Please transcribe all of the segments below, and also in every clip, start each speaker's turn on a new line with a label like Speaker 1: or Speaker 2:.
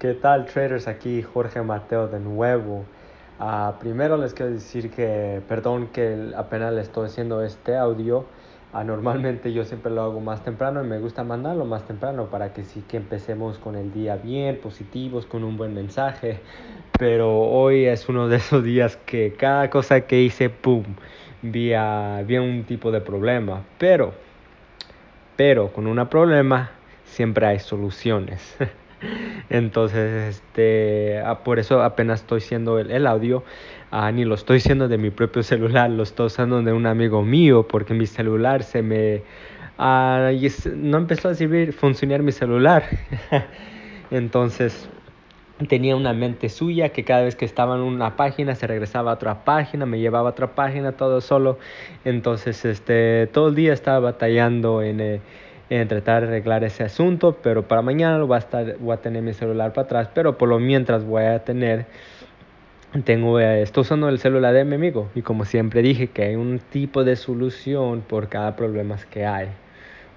Speaker 1: ¿Qué tal traders? Aquí Jorge Mateo de nuevo. Uh, primero les quiero decir que perdón que apenas le estoy haciendo este audio. Uh, normalmente yo siempre lo hago más temprano y me gusta mandarlo más temprano para que sí que empecemos con el día bien, positivos, con un buen mensaje. Pero hoy es uno de esos días que cada cosa que hice, ¡pum! Vi, vi un tipo de problema. Pero, pero con un problema siempre hay soluciones. Entonces, este, ah, por eso apenas estoy haciendo el, audio, ah, ni lo estoy haciendo de mi propio celular, lo estoy usando de un amigo mío, porque mi celular se me... Ah, no empezó a servir, funcionar mi celular. Entonces, tenía una mente suya que cada vez que estaba en una página se regresaba a otra página, me llevaba a otra página, todo solo. Entonces, este, todo el día estaba batallando en... Eh, en tratar de arreglar ese asunto, pero para mañana lo voy a, tener mi celular para atrás, pero por lo mientras voy a tener, tengo, eh, estoy usando el celular de mi amigo y como siempre dije que hay un tipo de solución por cada problema que hay.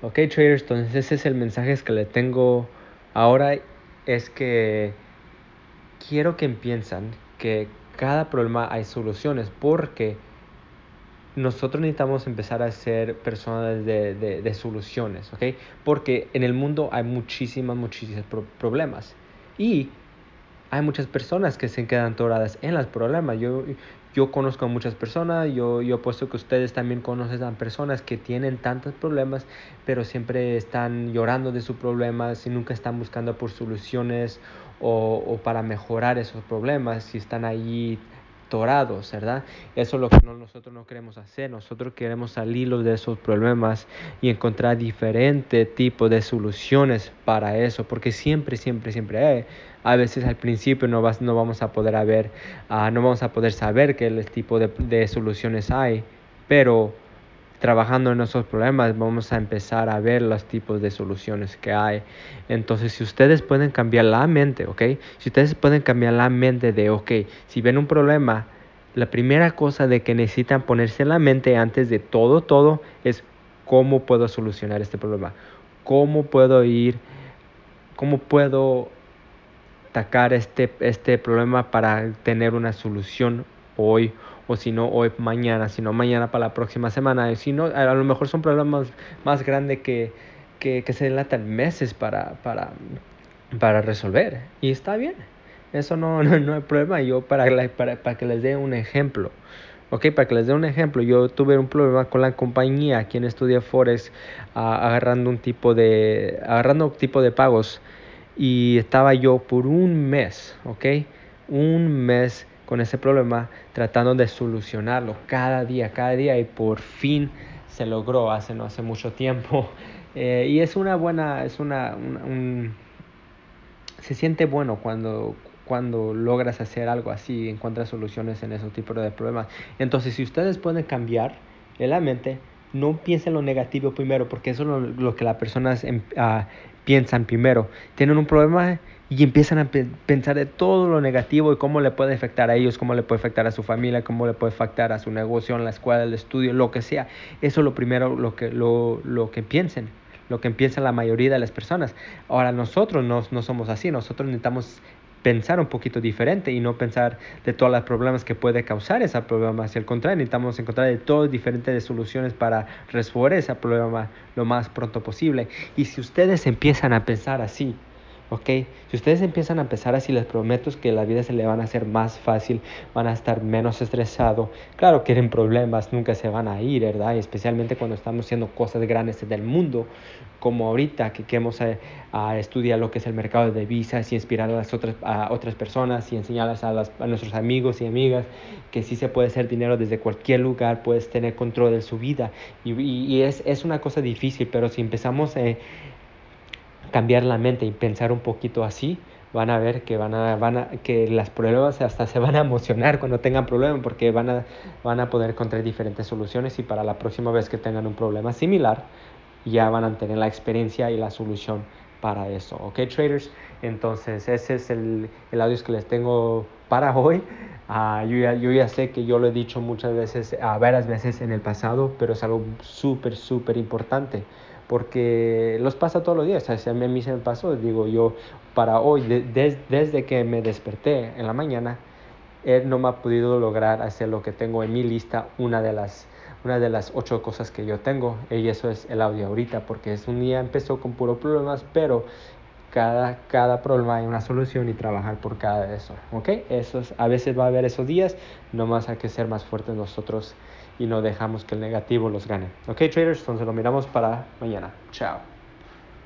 Speaker 1: Ok traders, entonces ese es el mensaje que le tengo ahora, es que quiero que piensen que cada problema hay soluciones porque nosotros necesitamos empezar a ser personas de, de, soluciones, ¿ok? Porque en el mundo hay muchísimas, muchísimos problemas. Y hay muchas personas que se quedan atoradas en los problemas. Yo, yo conozco a muchas personas, yo, yo apuesto que ustedes también conocen a personas que tienen tantos problemas, pero siempre están llorando de sus problemas y nunca están buscando por soluciones o, o para mejorar esos problemas. Y están ahí ¿verdad? Eso es lo que nosotros no queremos hacer. Nosotros queremos salir de esos problemas y encontrar diferentes tipos de soluciones para eso, porque siempre, siempre, siempre hay. A veces al principio no, vas, no vamos a poder haber, uh, no vamos a poder saber qué tipo de soluciones hay, pero trabajando en esos problemas vamos a empezar a ver los tipos de soluciones que hay. Entonces, si ustedes pueden cambiar la mente, ¿ok? Si ustedes pueden cambiar la mente de, ok, si ven un problema, la primera cosa de que necesitan ponerse en la mente antes de todo, todo, es cómo puedo solucionar este problema. ¿Cómo puedo ir, cómo puedo atacar este, este problema para tener una solución hoy o si no hoy mañana, si no mañana para la próxima semana. Si no, a lo mejor son problemas más grandes que, que, se dilatan meses para, para, para resolver. Y está bien. Eso no, no, no hay problema. Yo para, para, para que les dé un ejemplo. Ok, para que les dé un ejemplo, yo tuve un problema con la compañía, quien estudia Forex, agarrando un tipo de, agarrando un tipo de pagos y estaba yo por un mes, ok, un mes con ese problema, tratando de solucionarlo cada día, cada día y por fin se logró hace no hace mucho tiempo. Eh, y es una buena, es una, un, se siente bueno cuando, cuando logras hacer algo así, encuentras soluciones en esos tipos de problemas. Entonces, si ustedes pueden cambiar en la mente, no piensen lo negativo primero, porque eso es lo, que las personas ah, piensan primero. Tienen un problema y empiezan a pensar de todo lo negativo y cómo le puede afectar a ellos, cómo le puede afectar a su familia, cómo le puede afectar a su negocio, en la escuela, el estudio, lo que sea. Eso es lo primero lo que, lo, lo que piensen, lo que piensan la mayoría de las personas. Ahora nosotros no, no somos así, nosotros necesitamos pensar un poquito diferente y no pensar de todos los problemas que puede causar ese problema. Hacia el contrario, necesitamos encontrar de todas diferentes soluciones para resolver ese problema lo más pronto posible. Y si ustedes empiezan a pensar así, ¿ok? Si ustedes empiezan a empezar así, les prometo que la vida se le van a hacer más fácil, van a estar menos estresados. Claro, quieren problemas, nunca se van a ir, ¿verdad? Y especialmente cuando estamos haciendo cosas grandes del mundo, como ahorita que queremos a, eh, a estudiar lo que es el mercado de divisas y inspirar a las otras, a otras personas y enseñarles a, las, a nuestros amigos y amigas que sí se puede hacer dinero desde cualquier lugar, puedes tener control de su vida. Y, y, es, es, una cosa difícil, pero si empezamos... Eh, cambiar la mente y pensar un poquito así, van a ver que van a, van a, que las pruebas hasta se van a emocionar cuando tengan problemas porque van a, van a poder encontrar diferentes soluciones y para la próxima vez que tengan un problema similar ya van a tener la experiencia y la solución para eso. ¿Ok, traders? Entonces, ese es el, el audio que les tengo para hoy. Uh, yo, ya, yo, ya, sé que yo lo he dicho muchas veces, uh, varias veces en el pasado, pero es algo súper, súper importante porque los pasa todos los días. O sea, a mí se me pasó, digo yo, para hoy, desde que me desperté en la mañana, él no me ha podido lograr hacer lo que tengo en mi lista, una de las, una de las ocho cosas que yo tengo, y eso es el audio ahorita, porque es un día empezó con puros problemas, pero cada, cada problema hay una solución y trabajar por cada de eso, ¿ok? Esos, a veces va a haber esos días, nomás hay que ser más fuertes nosotros y no dejamos que el negativo los gane. Ok, traders, entonces lo miramos para mañana. Chao.